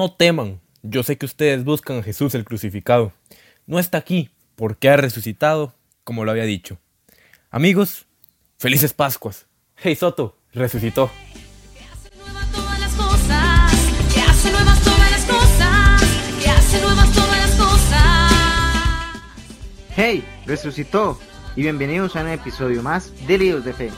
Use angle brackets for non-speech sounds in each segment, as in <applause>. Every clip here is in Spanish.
No teman, yo sé que ustedes buscan a Jesús el crucificado. No está aquí, porque ha resucitado, como lo había dicho. Amigos, felices Pascuas. Hey Soto, resucitó. Hey, resucitó y bienvenidos a un episodio más de Líos de Fe.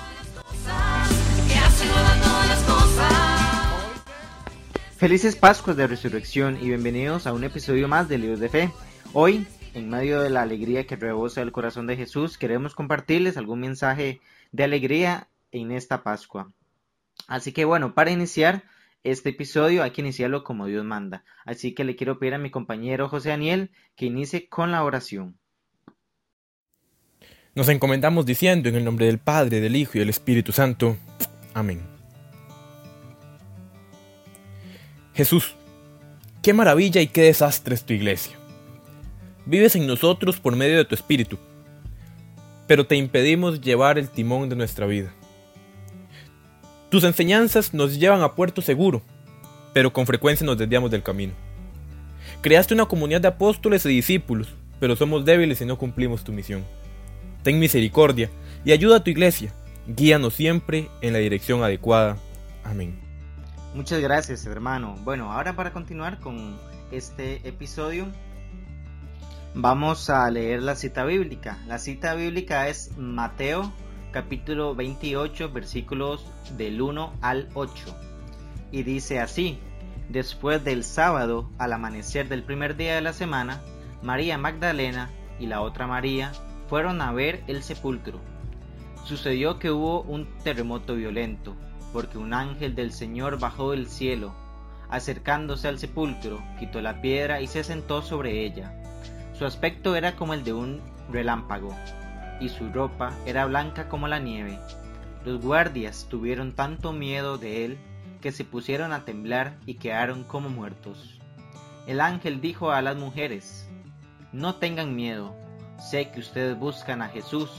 Felices Pascuas de Resurrección y bienvenidos a un episodio más de Líos de Fe. Hoy, en medio de la alegría que rebosa el corazón de Jesús, queremos compartirles algún mensaje de alegría en esta Pascua. Así que bueno, para iniciar este episodio hay que iniciarlo como Dios manda. Así que le quiero pedir a mi compañero José Daniel que inicie con la oración. Nos encomendamos diciendo en el nombre del Padre, del Hijo y del Espíritu Santo. Amén. Jesús, qué maravilla y qué desastre es tu iglesia. Vives en nosotros por medio de tu Espíritu, pero te impedimos llevar el timón de nuestra vida. Tus enseñanzas nos llevan a puerto seguro, pero con frecuencia nos desviamos del camino. Creaste una comunidad de apóstoles y discípulos, pero somos débiles y no cumplimos tu misión. Ten misericordia y ayuda a tu iglesia. Guíanos siempre en la dirección adecuada. Amén. Muchas gracias, hermano. Bueno, ahora para continuar con este episodio, vamos a leer la cita bíblica. La cita bíblica es Mateo capítulo 28 versículos del 1 al 8. Y dice así, después del sábado, al amanecer del primer día de la semana, María Magdalena y la otra María fueron a ver el sepulcro. Sucedió que hubo un terremoto violento, porque un ángel del Señor bajó del cielo, acercándose al sepulcro, quitó la piedra y se sentó sobre ella. Su aspecto era como el de un relámpago, y su ropa era blanca como la nieve. Los guardias tuvieron tanto miedo de él que se pusieron a temblar y quedaron como muertos. El ángel dijo a las mujeres, No tengan miedo, sé que ustedes buscan a Jesús,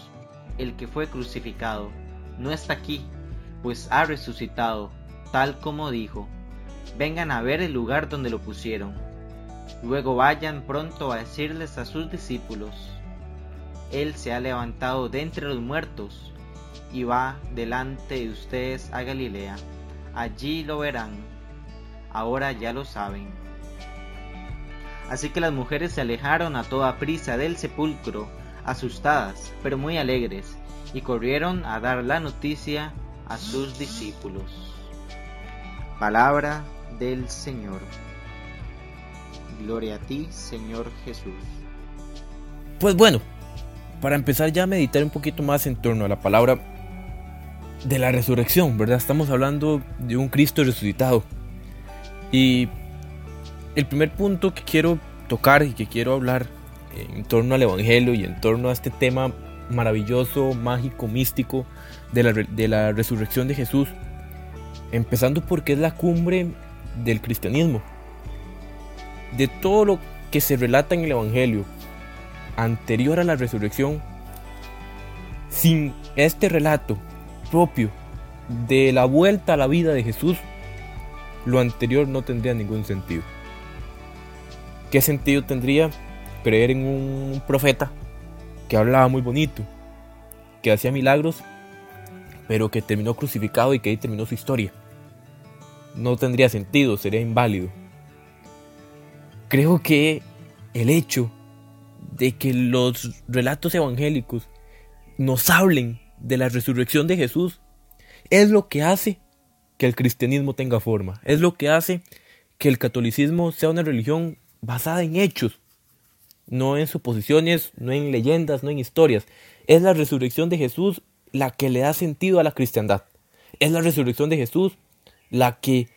el que fue crucificado. No está aquí, pues ha resucitado, tal como dijo. Vengan a ver el lugar donde lo pusieron. Luego vayan pronto a decirles a sus discípulos, Él se ha levantado de entre los muertos y va delante de ustedes a Galilea. Allí lo verán. Ahora ya lo saben. Así que las mujeres se alejaron a toda prisa del sepulcro, asustadas, pero muy alegres, y corrieron a dar la noticia a sus discípulos. Palabra del Señor. Gloria a ti, Señor Jesús. Pues bueno, para empezar ya a meditar un poquito más en torno a la palabra de la resurrección, ¿verdad? Estamos hablando de un Cristo resucitado. Y el primer punto que quiero tocar y que quiero hablar en torno al Evangelio y en torno a este tema maravilloso, mágico, místico de la, de la resurrección de Jesús, empezando porque es la cumbre del cristianismo. De todo lo que se relata en el Evangelio anterior a la resurrección, sin este relato propio de la vuelta a la vida de Jesús, lo anterior no tendría ningún sentido. ¿Qué sentido tendría creer en un profeta que hablaba muy bonito, que hacía milagros, pero que terminó crucificado y que ahí terminó su historia? No tendría sentido, sería inválido. Creo que el hecho de que los relatos evangélicos nos hablen de la resurrección de Jesús es lo que hace que el cristianismo tenga forma, es lo que hace que el catolicismo sea una religión basada en hechos, no en suposiciones, no en leyendas, no en historias. Es la resurrección de Jesús la que le da sentido a la cristiandad. Es la resurrección de Jesús la que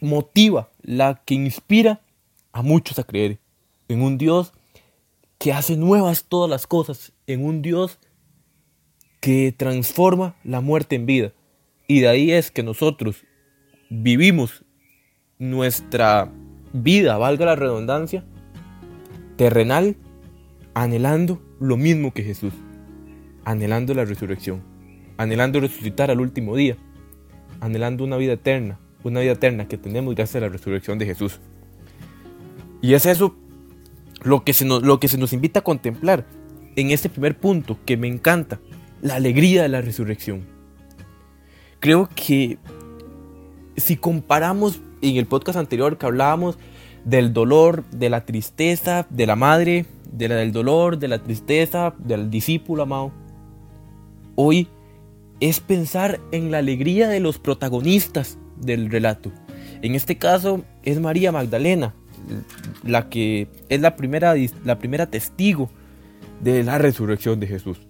motiva, la que inspira a muchos a creer en un Dios que hace nuevas todas las cosas, en un Dios que transforma la muerte en vida. Y de ahí es que nosotros vivimos nuestra vida, valga la redundancia, terrenal, anhelando lo mismo que Jesús, anhelando la resurrección, anhelando resucitar al último día, anhelando una vida eterna, una vida eterna que tenemos gracias a la resurrección de Jesús. Y es eso lo que se nos, lo que se nos invita a contemplar en este primer punto que me encanta, la alegría de la resurrección. Creo que si comparamos en el podcast anterior que hablábamos del dolor, de la tristeza, de la madre, de la del dolor, de la tristeza, del discípulo amado, hoy es pensar en la alegría de los protagonistas del relato. En este caso es María Magdalena, la que es la primera, la primera testigo de la resurrección de Jesús.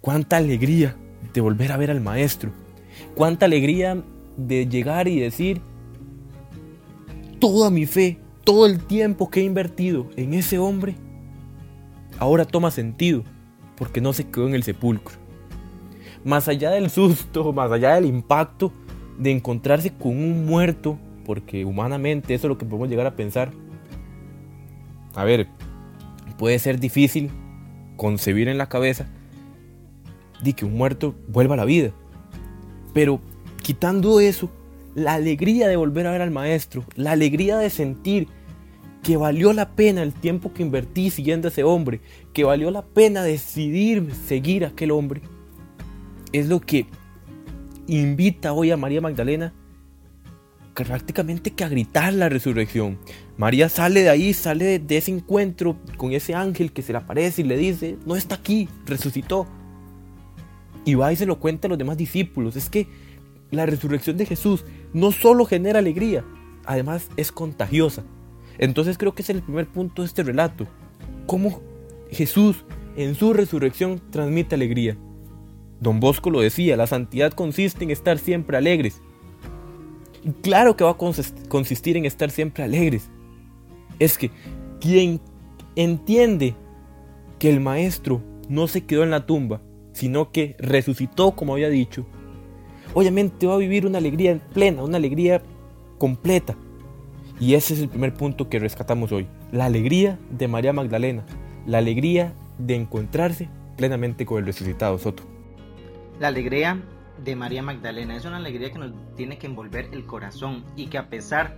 Cuánta alegría de volver a ver al Maestro. Cuánta alegría de llegar y decir, toda mi fe, todo el tiempo que he invertido en ese hombre, ahora toma sentido porque no se quedó en el sepulcro. Más allá del susto, <laughs> más allá del impacto de encontrarse con un muerto, porque humanamente eso es lo que podemos llegar a pensar. A ver, puede ser difícil concebir en la cabeza de que un muerto vuelva a la vida. Pero quitando eso, la alegría de volver a ver al maestro, la alegría de sentir que valió la pena el tiempo que invertí siguiendo a ese hombre, que valió la pena decidir seguir a aquel hombre, es lo que invita hoy a María Magdalena prácticamente que a gritar la resurrección. María sale de ahí, sale de ese encuentro con ese ángel que se le aparece y le dice, no está aquí, resucitó. Y va y se lo cuenta a los demás discípulos. Es que la resurrección de Jesús no solo genera alegría, además es contagiosa. Entonces creo que es el primer punto de este relato. Cómo Jesús en su resurrección transmite alegría. Don Bosco lo decía, la santidad consiste en estar siempre alegres. Y claro que va a consistir en estar siempre alegres. Es que quien entiende que el maestro no se quedó en la tumba, sino que resucitó como había dicho, obviamente va a vivir una alegría plena, una alegría completa. Y ese es el primer punto que rescatamos hoy. La alegría de María Magdalena. La alegría de encontrarse plenamente con el resucitado Soto. La alegría de María Magdalena es una alegría que nos tiene que envolver el corazón y que a pesar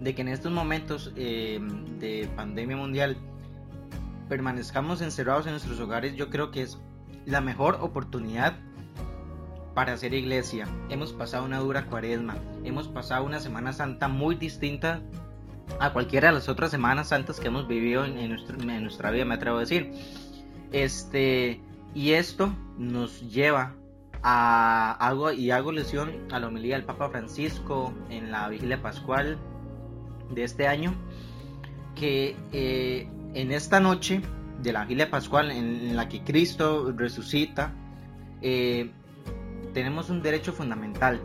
de que en estos momentos eh, de pandemia mundial permanezcamos encerrados en nuestros hogares, yo creo que es la mejor oportunidad para hacer iglesia. Hemos pasado una dura cuaresma, hemos pasado una Semana Santa muy distinta a cualquiera de las otras Semanas Santas que hemos vivido en, nuestra vida, me atrevo a decir. Este, y esto nos lleva a algo y hago lesión a la homilía del Papa Francisco en la vigilia pascual de este año, que eh, en esta noche de la vigilia pascual en, la que Cristo resucita, eh, tenemos un derecho fundamental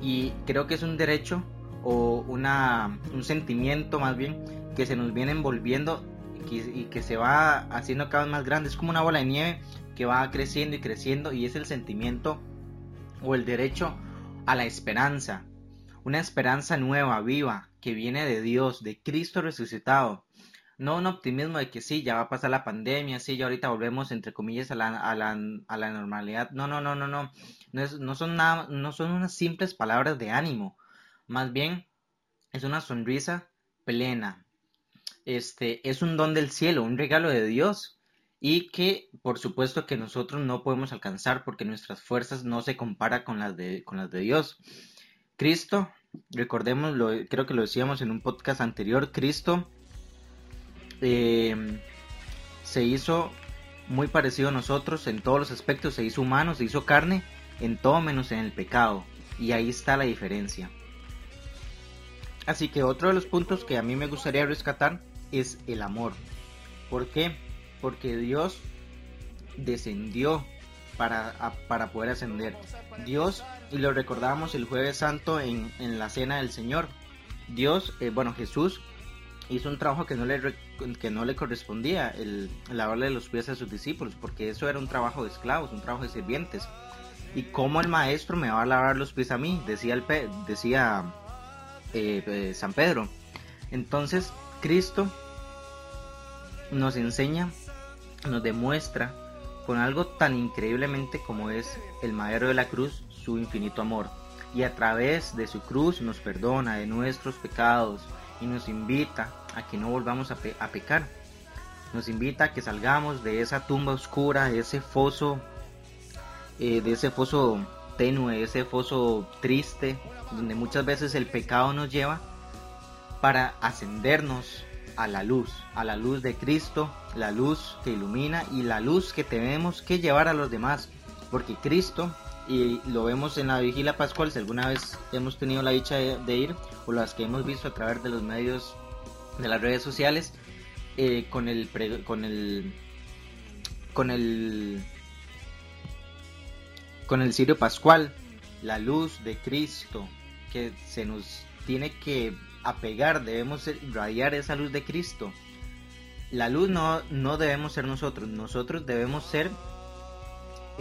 y creo que es un derecho o una, un sentimiento más bien que se nos viene envolviendo y que se va haciendo cada vez más grande. Es como una bola de nieve que va creciendo y creciendo y es el sentimiento o el derecho a la esperanza. Una esperanza nueva, viva, que viene de Dios, de Cristo resucitado. No un optimismo de que sí, ya va a pasar la pandemia, sí, ya ahorita volvemos entre comillas a la, a la, a la normalidad. No, no, no, no, no. No, no, son nada, no son unas simples palabras de ánimo. Más bien es una sonrisa plena. Este es un don del cielo, un regalo de Dios y que por supuesto que nosotros no podemos alcanzar porque nuestras fuerzas no se comparan con las de, con las de Dios. Cristo, recordemos, creo que lo decíamos en un podcast anterior, Cristo eh, se hizo muy parecido a nosotros en todos los aspectos, se hizo humano, se hizo carne, en todo menos en el pecado. Y ahí está la diferencia. Así que otro de los puntos que a mí me gustaría rescatar es el amor. ¿Por qué? porque Dios descendió para, para poder ascender. Dios, y lo recordamos el jueves santo en, la cena del Señor, Dios, eh, bueno, Jesús hizo un trabajo que no le, que no le correspondía, el, lavarle los pies a sus discípulos, porque eso era un trabajo de esclavos, un trabajo de sirvientes. Y como el maestro me va a lavar los pies a mí, decía, el, decía eh, eh, San Pedro. Entonces, Cristo nos enseña nos demuestra con algo tan increíblemente como es el Madero de la Cruz su infinito amor. y a través de su cruz nos perdona de nuestros pecados y nos invita a que no volvamos a, pe- a pecar. Nos invita a que salgamos de esa tumba oscura, de ese foso, eh, de ese foso tenue, de ese foso triste, donde muchas veces el pecado nos lleva para ascendernos a la luz, a la luz de Cristo, la luz que ilumina y la luz que tenemos que llevar a los demás, porque Cristo, y lo vemos en la vigilia pascual, si alguna vez hemos tenido la dicha de, de ir, o las que hemos visto a través de los medios de las redes sociales, eh, con el pre- con el con el con el cirio pascual, la luz de Cristo que se nos tiene que apegar, debemos irradiar esa luz de Cristo. La luz no, no debemos ser nosotros, nosotros debemos ser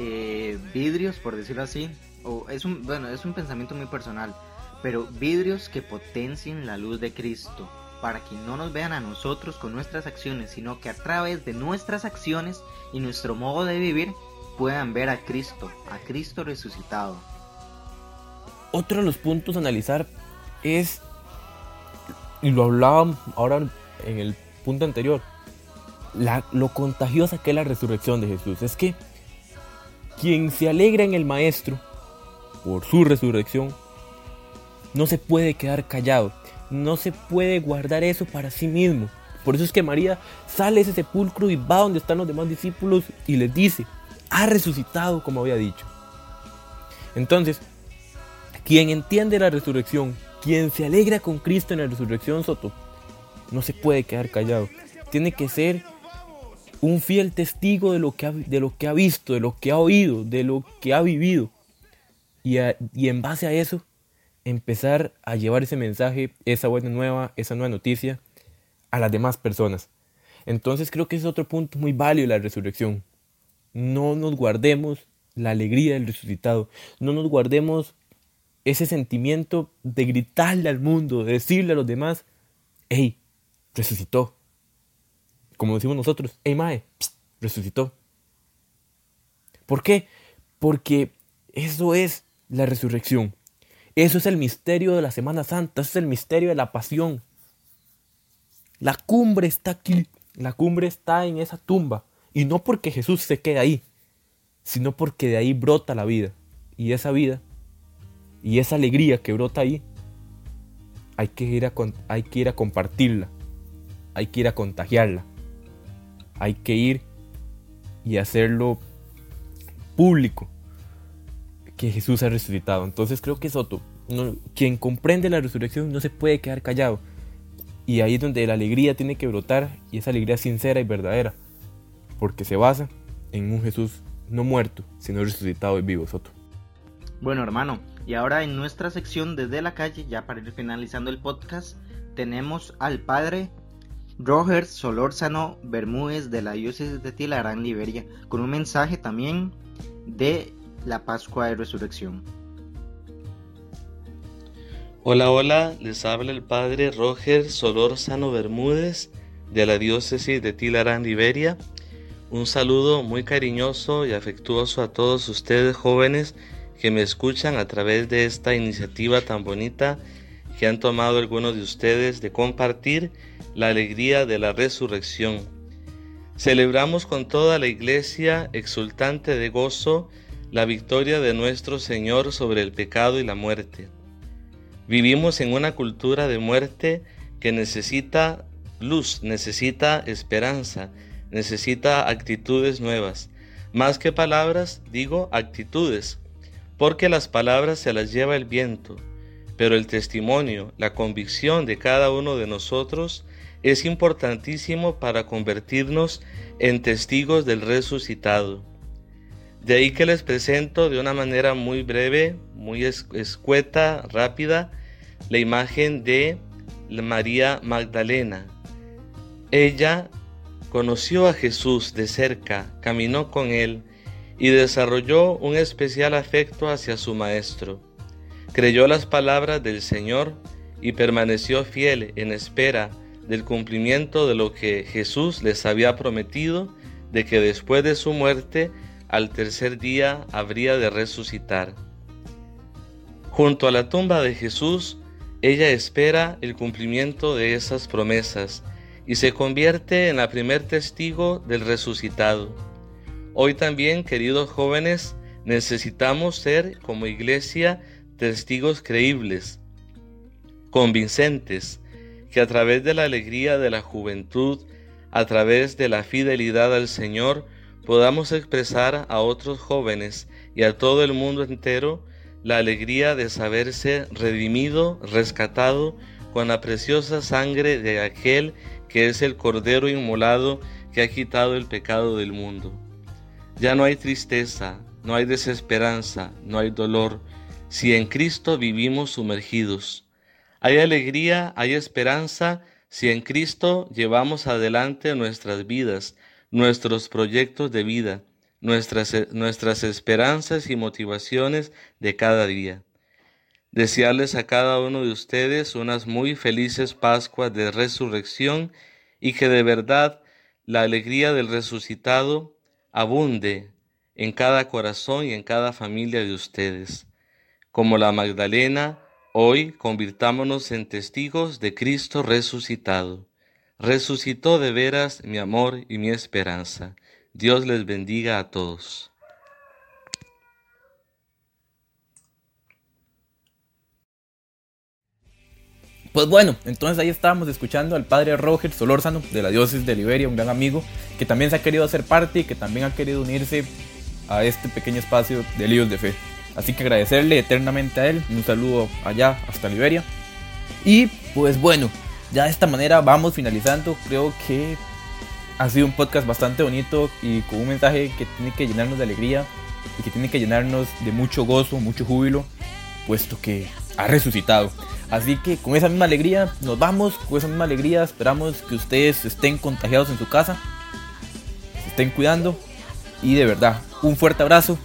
eh, vidrios, por decirlo así, o es un, bueno, es un pensamiento muy personal, pero vidrios que potencien la luz de Cristo, para que no nos vean a nosotros con nuestras acciones, sino que a través de nuestras acciones y nuestro modo de vivir puedan ver a Cristo, a Cristo resucitado. Otro de los puntos a analizar es, y lo hablábamos ahora en el punto anterior, lo contagiosa que es la resurrección de Jesús. Es que quien se alegra en el Maestro por su resurrección, no se puede quedar callado, no se puede guardar eso para sí mismo. Por eso es que María sale de ese sepulcro y va donde están los demás discípulos y les dice, ha resucitado como había dicho. Entonces, quien entiende la resurrección, quien se alegra con Cristo en la resurrección, Soto, no se puede quedar callado. Tiene que ser un fiel testigo de lo que ha, de lo que ha visto, de lo que ha oído, de lo que ha vivido. Y, y en base a eso, empezar a llevar ese mensaje, esa buena nueva, esa nueva noticia a las demás personas. Entonces creo que es otro punto muy válido la resurrección. No nos guardemos la alegría del resucitado. No nos guardemos ese sentimiento de gritarle al mundo, de decirle a los demás, hey, resucitó. Como decimos nosotros, hey resucitó. ¿Por qué? Porque eso es la resurrección. Eso es el misterio de la Semana Santa, eso es el misterio de la pasión. La cumbre está aquí, la cumbre está en esa tumba. Y no porque Jesús se quede ahí, sino porque de ahí brota la vida. Y esa vida y esa alegría que brota ahí, hay que ir a, hay que ir a compartirla, hay que ir a contagiarla, hay que ir y hacerlo público que Jesús ha resucitado. Entonces creo que Soto, no- quien comprende la resurrección no se puede quedar callado. Y ahí es donde la alegría tiene que brotar y esa alegría sincera y verdadera, porque se basa en un Jesús no muerto, sino resucitado y vivo, Soto. Bueno, hermano, y ahora en nuestra sección desde la calle, ya para ir finalizando el podcast, tenemos al padre Roger Solórzano Bermúdez de la diócesis de Tilarán, Liberia, con un mensaje también de la Pascua de Resurrección. Hola, hola, les habla el padre Roger Solórzano Bermúdez de la diócesis de Tilarán, Liberia. Un saludo muy cariñoso y afectuoso a todos ustedes jóvenes que me escuchan a través de esta iniciativa tan bonita que han tomado algunos de ustedes de compartir la alegría de la resurrección. Celebramos con toda la iglesia exultante de gozo la victoria de nuestro Señor sobre el pecado y la muerte. Vivimos en una cultura de muerte que necesita luz, necesita esperanza, necesita actitudes nuevas. Más que palabras, digo actitudes, porque las palabras se las lleva el viento, pero el testimonio, la convicción de cada uno de nosotros es importantísimo para convertirnos en testigos del resucitado. De ahí que les presento de una manera muy breve, muy es- escueta, rápida, la imagen de María Magdalena. Ella conoció a Jesús de cerca, caminó con él y desarrolló un especial afecto hacia su Maestro. Creyó las palabras del Señor y permaneció fiel en espera del cumplimiento de lo que Jesús les había prometido, de que después de su muerte, al tercer día habría de resucitar. Junto a la tumba de Jesús, ella espera el cumplimiento de esas promesas y se convierte en la primer testigo del resucitado. Hoy también, queridos jóvenes, necesitamos ser como iglesia testigos creíbles, convincentes, que a través de la alegría de la juventud, a través de la fidelidad al Señor, podamos expresar a otros jóvenes y a todo el mundo entero la alegría de saberse redimido, rescatado con la preciosa sangre de aquel que es el Cordero inmolado que ha quitado el pecado del mundo. Ya no hay tristeza, no hay desesperanza, no hay dolor, si en Cristo vivimos sumergidos. Hay alegría, hay esperanza, si en Cristo llevamos adelante nuestras vidas, nuestros proyectos de vida, nuestras, nuestras esperanzas y motivaciones de cada día. Desearles a cada uno de ustedes unas muy felices Pascuas de resurrección y que de verdad la alegría del resucitado abunde en cada corazón y en cada familia de ustedes. Como la Magdalena, hoy convirtámonos en testigos de Cristo resucitado. Resucitó de veras mi amor y mi esperanza. Dios les bendiga a todos. Pues bueno, entonces ahí estábamos escuchando al padre Roger Solórzano de la diócesis de Liberia, un gran amigo que también se ha querido hacer parte y que también ha querido unirse a este pequeño espacio de líos de fe. Así que agradecerle eternamente a él, un saludo allá hasta Liberia. Y pues bueno, ya de esta manera vamos finalizando. Creo que ha sido un podcast bastante bonito y con un mensaje que tiene que llenarnos de alegría y que tiene que llenarnos de mucho gozo, mucho júbilo, puesto que ha resucitado. Así que con esa misma alegría nos vamos, con esa misma alegría esperamos que ustedes estén contagiados en su casa, se estén cuidando y de verdad, un fuerte abrazo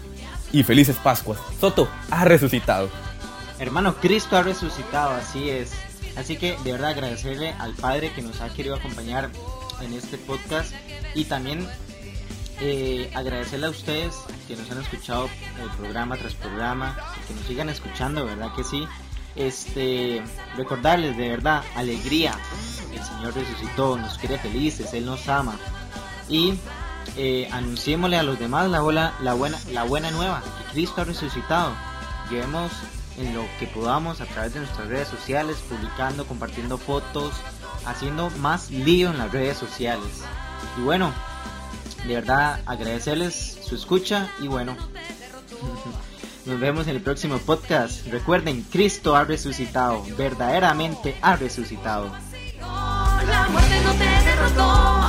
y felices Pascuas. Soto ha resucitado. Hermano, Cristo ha resucitado, así es. Así que de verdad agradecerle al Padre que nos ha querido acompañar en este podcast y también eh, agradecerle a ustedes que nos han escuchado el programa tras programa, que nos sigan escuchando, ¿verdad que sí? Este, recordarles de verdad, alegría, el Señor resucitó, nos quiere felices, Él nos ama y eh, anunciémosle a los demás la, bola- la, buena, la buena nueva, que Cristo ha resucitado. Llevemos en lo que podamos a través de nuestras redes sociales, publicando, compartiendo fotos, haciendo más lío en las redes sociales. Y bueno, de verdad agradecerles su escucha y bueno, <laughs> nos vemos en el próximo podcast. Recuerden, Cristo ha resucitado, verdaderamente ha resucitado. La muerte no te derrotó,